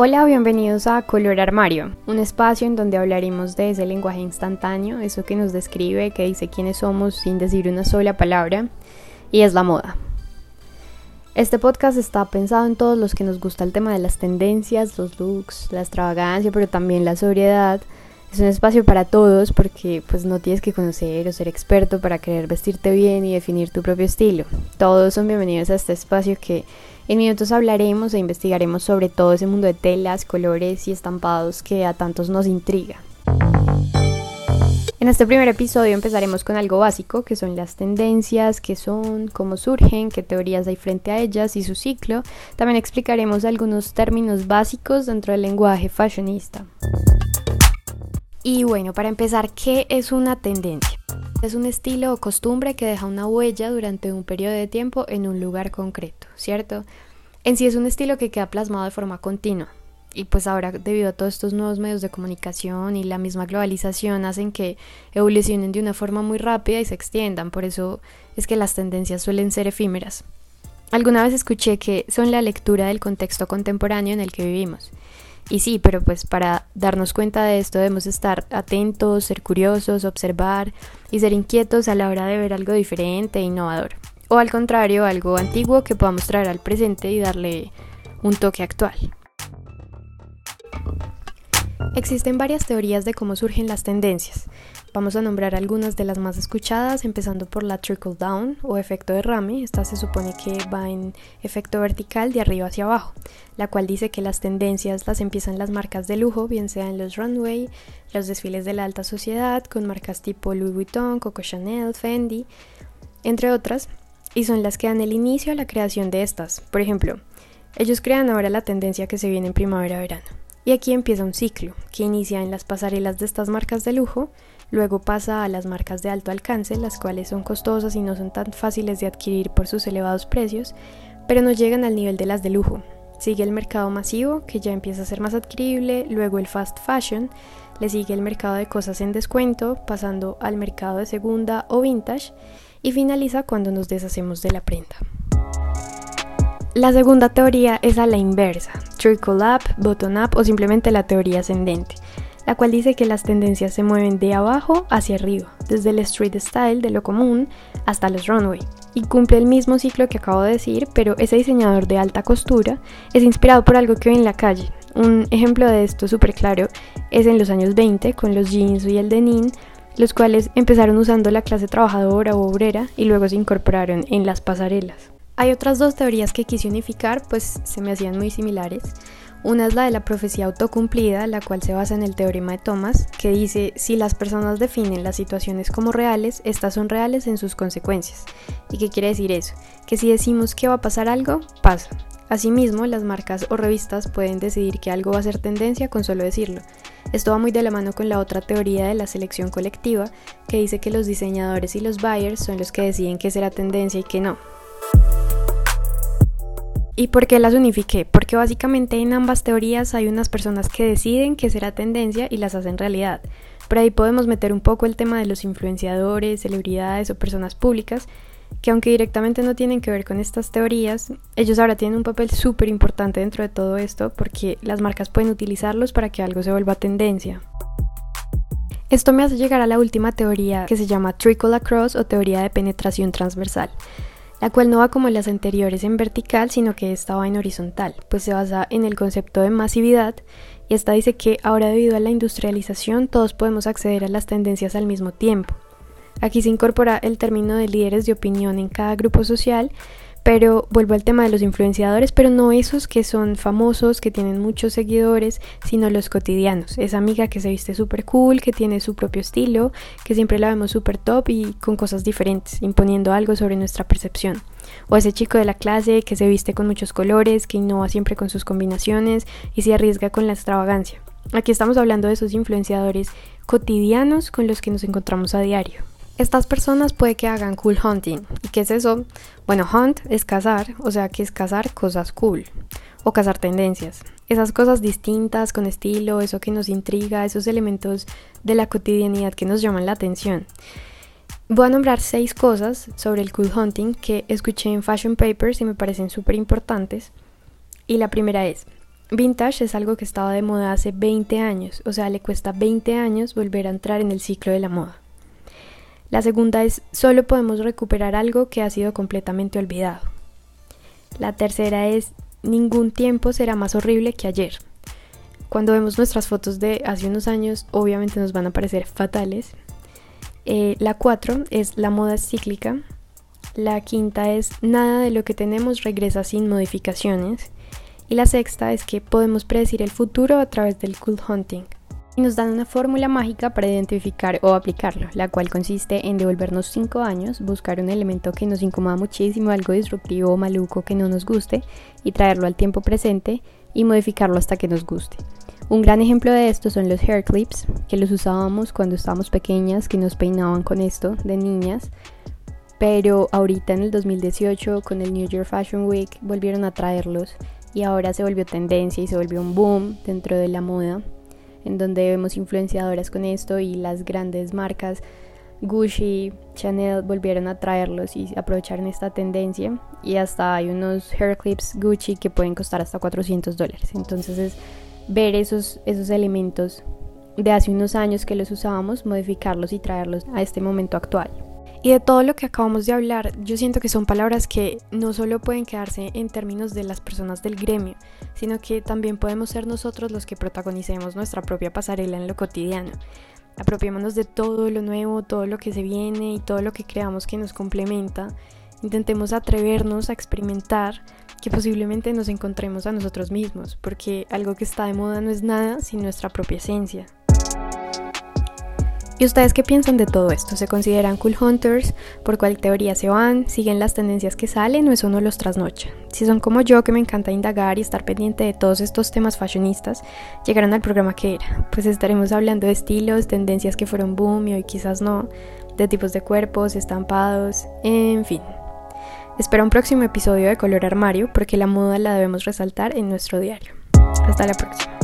Hola, bienvenidos a Color Armario, un espacio en donde hablaremos de ese lenguaje instantáneo, eso que nos describe, que dice quiénes somos sin decir una sola palabra, y es la moda. Este podcast está pensado en todos los que nos gusta el tema de las tendencias, los looks, la extravagancia, pero también la sobriedad. Es un espacio para todos porque pues no tienes que conocer o ser experto para querer vestirte bien y definir tu propio estilo. Todos son bienvenidos a este espacio que en minutos hablaremos e investigaremos sobre todo ese mundo de telas, colores y estampados que a tantos nos intriga. En este primer episodio empezaremos con algo básico, que son las tendencias, qué son, cómo surgen, qué teorías hay frente a ellas y su ciclo. También explicaremos algunos términos básicos dentro del lenguaje fashionista. Y bueno, para empezar, ¿qué es una tendencia? Es un estilo o costumbre que deja una huella durante un periodo de tiempo en un lugar concreto, ¿cierto? En sí es un estilo que queda plasmado de forma continua. Y pues ahora, debido a todos estos nuevos medios de comunicación y la misma globalización, hacen que evolucionen de una forma muy rápida y se extiendan. Por eso es que las tendencias suelen ser efímeras. Alguna vez escuché que son la lectura del contexto contemporáneo en el que vivimos. Y sí, pero pues para darnos cuenta de esto debemos estar atentos, ser curiosos, observar y ser inquietos a la hora de ver algo diferente e innovador. O al contrario, algo antiguo que podamos traer al presente y darle un toque actual. Existen varias teorías de cómo surgen las tendencias. Vamos a nombrar algunas de las más escuchadas, empezando por la trickle down o efecto derrame. Esta se supone que va en efecto vertical de arriba hacia abajo, la cual dice que las tendencias las empiezan las marcas de lujo, bien sean los runway, los desfiles de la alta sociedad, con marcas tipo Louis Vuitton, Coco Chanel, Fendi, entre otras, y son las que dan el inicio a la creación de estas. Por ejemplo, ellos crean ahora la tendencia que se viene en primavera-verano. Y aquí empieza un ciclo que inicia en las pasarelas de estas marcas de lujo, Luego pasa a las marcas de alto alcance, las cuales son costosas y no son tan fáciles de adquirir por sus elevados precios, pero no llegan al nivel de las de lujo. Sigue el mercado masivo, que ya empieza a ser más adquirible, luego el fast fashion, le sigue el mercado de cosas en descuento, pasando al mercado de segunda o vintage, y finaliza cuando nos deshacemos de la prenda. La segunda teoría es a la inversa, trickle up, bottom up o simplemente la teoría ascendente la cual dice que las tendencias se mueven de abajo hacia arriba, desde el street style de lo común hasta los runway, y cumple el mismo ciclo que acabo de decir, pero ese diseñador de alta costura es inspirado por algo que ve en la calle. Un ejemplo de esto súper claro es en los años 20 con los jeans y el denim, los cuales empezaron usando la clase trabajadora o obrera y luego se incorporaron en las pasarelas. Hay otras dos teorías que quise unificar, pues se me hacían muy similares. Una es la de la profecía autocumplida, la cual se basa en el teorema de Thomas, que dice, si las personas definen las situaciones como reales, estas son reales en sus consecuencias. ¿Y qué quiere decir eso? Que si decimos que va a pasar algo, pasa. Asimismo, las marcas o revistas pueden decidir que algo va a ser tendencia con solo decirlo. Esto va muy de la mano con la otra teoría de la selección colectiva, que dice que los diseñadores y los buyers son los que deciden qué será tendencia y qué no. ¿Y por qué las unifiqué? Porque básicamente en ambas teorías hay unas personas que deciden qué será tendencia y las hacen realidad. Por ahí podemos meter un poco el tema de los influenciadores, celebridades o personas públicas, que aunque directamente no tienen que ver con estas teorías, ellos ahora tienen un papel súper importante dentro de todo esto porque las marcas pueden utilizarlos para que algo se vuelva tendencia. Esto me hace llegar a la última teoría que se llama Trickle Across o teoría de penetración transversal la cual no va como las anteriores en vertical, sino que esta va en horizontal, pues se basa en el concepto de masividad y esta dice que ahora debido a la industrialización todos podemos acceder a las tendencias al mismo tiempo. Aquí se incorpora el término de líderes de opinión en cada grupo social pero vuelvo al tema de los influenciadores, pero no esos que son famosos, que tienen muchos seguidores, sino los cotidianos. Esa amiga que se viste súper cool, que tiene su propio estilo, que siempre la vemos súper top y con cosas diferentes, imponiendo algo sobre nuestra percepción. O ese chico de la clase que se viste con muchos colores, que innova siempre con sus combinaciones y se arriesga con la extravagancia. Aquí estamos hablando de esos influenciadores cotidianos con los que nos encontramos a diario. Estas personas puede que hagan cool hunting. ¿Y qué es eso? Bueno, hunt es cazar, o sea que es cazar cosas cool o cazar tendencias. Esas cosas distintas, con estilo, eso que nos intriga, esos elementos de la cotidianidad que nos llaman la atención. Voy a nombrar seis cosas sobre el cool hunting que escuché en Fashion Papers y me parecen súper importantes. Y la primera es, Vintage es algo que estaba de moda hace 20 años, o sea, le cuesta 20 años volver a entrar en el ciclo de la moda. La segunda es solo podemos recuperar algo que ha sido completamente olvidado. La tercera es ningún tiempo será más horrible que ayer. Cuando vemos nuestras fotos de hace unos años, obviamente nos van a parecer fatales. Eh, la cuatro es la moda cíclica. La quinta es nada de lo que tenemos regresa sin modificaciones. Y la sexta es que podemos predecir el futuro a través del cool hunting y nos dan una fórmula mágica para identificar o aplicarlo, la cual consiste en devolvernos 5 años, buscar un elemento que nos incomoda muchísimo, algo disruptivo o maluco que no nos guste, y traerlo al tiempo presente y modificarlo hasta que nos guste. Un gran ejemplo de esto son los hair clips, que los usábamos cuando estábamos pequeñas, que nos peinaban con esto de niñas, pero ahorita en el 2018 con el New Year Fashion Week volvieron a traerlos y ahora se volvió tendencia y se volvió un boom dentro de la moda en donde vemos influenciadoras con esto y las grandes marcas Gucci, Chanel volvieron a traerlos y aprovecharon esta tendencia y hasta hay unos hair clips Gucci que pueden costar hasta 400 dólares. Entonces es ver esos, esos elementos de hace unos años que los usábamos, modificarlos y traerlos a este momento actual. Y de todo lo que acabamos de hablar, yo siento que son palabras que no solo pueden quedarse en términos de las personas del gremio, sino que también podemos ser nosotros los que protagonicemos nuestra propia pasarela en lo cotidiano. Apropiémonos de todo lo nuevo, todo lo que se viene y todo lo que creamos que nos complementa. Intentemos atrevernos a experimentar que posiblemente nos encontremos a nosotros mismos, porque algo que está de moda no es nada sin nuestra propia esencia. ¿Y ustedes qué piensan de todo esto? ¿Se consideran cool hunters? ¿Por cuál teoría se van? ¿Siguen las tendencias que salen o eso no los trasnocha? Si son como yo, que me encanta indagar y estar pendiente de todos estos temas fashionistas, llegaron al programa que era. Pues estaremos hablando de estilos, tendencias que fueron boom y hoy quizás no, de tipos de cuerpos, estampados, en fin. Espero un próximo episodio de Color Armario porque la moda la debemos resaltar en nuestro diario. Hasta la próxima.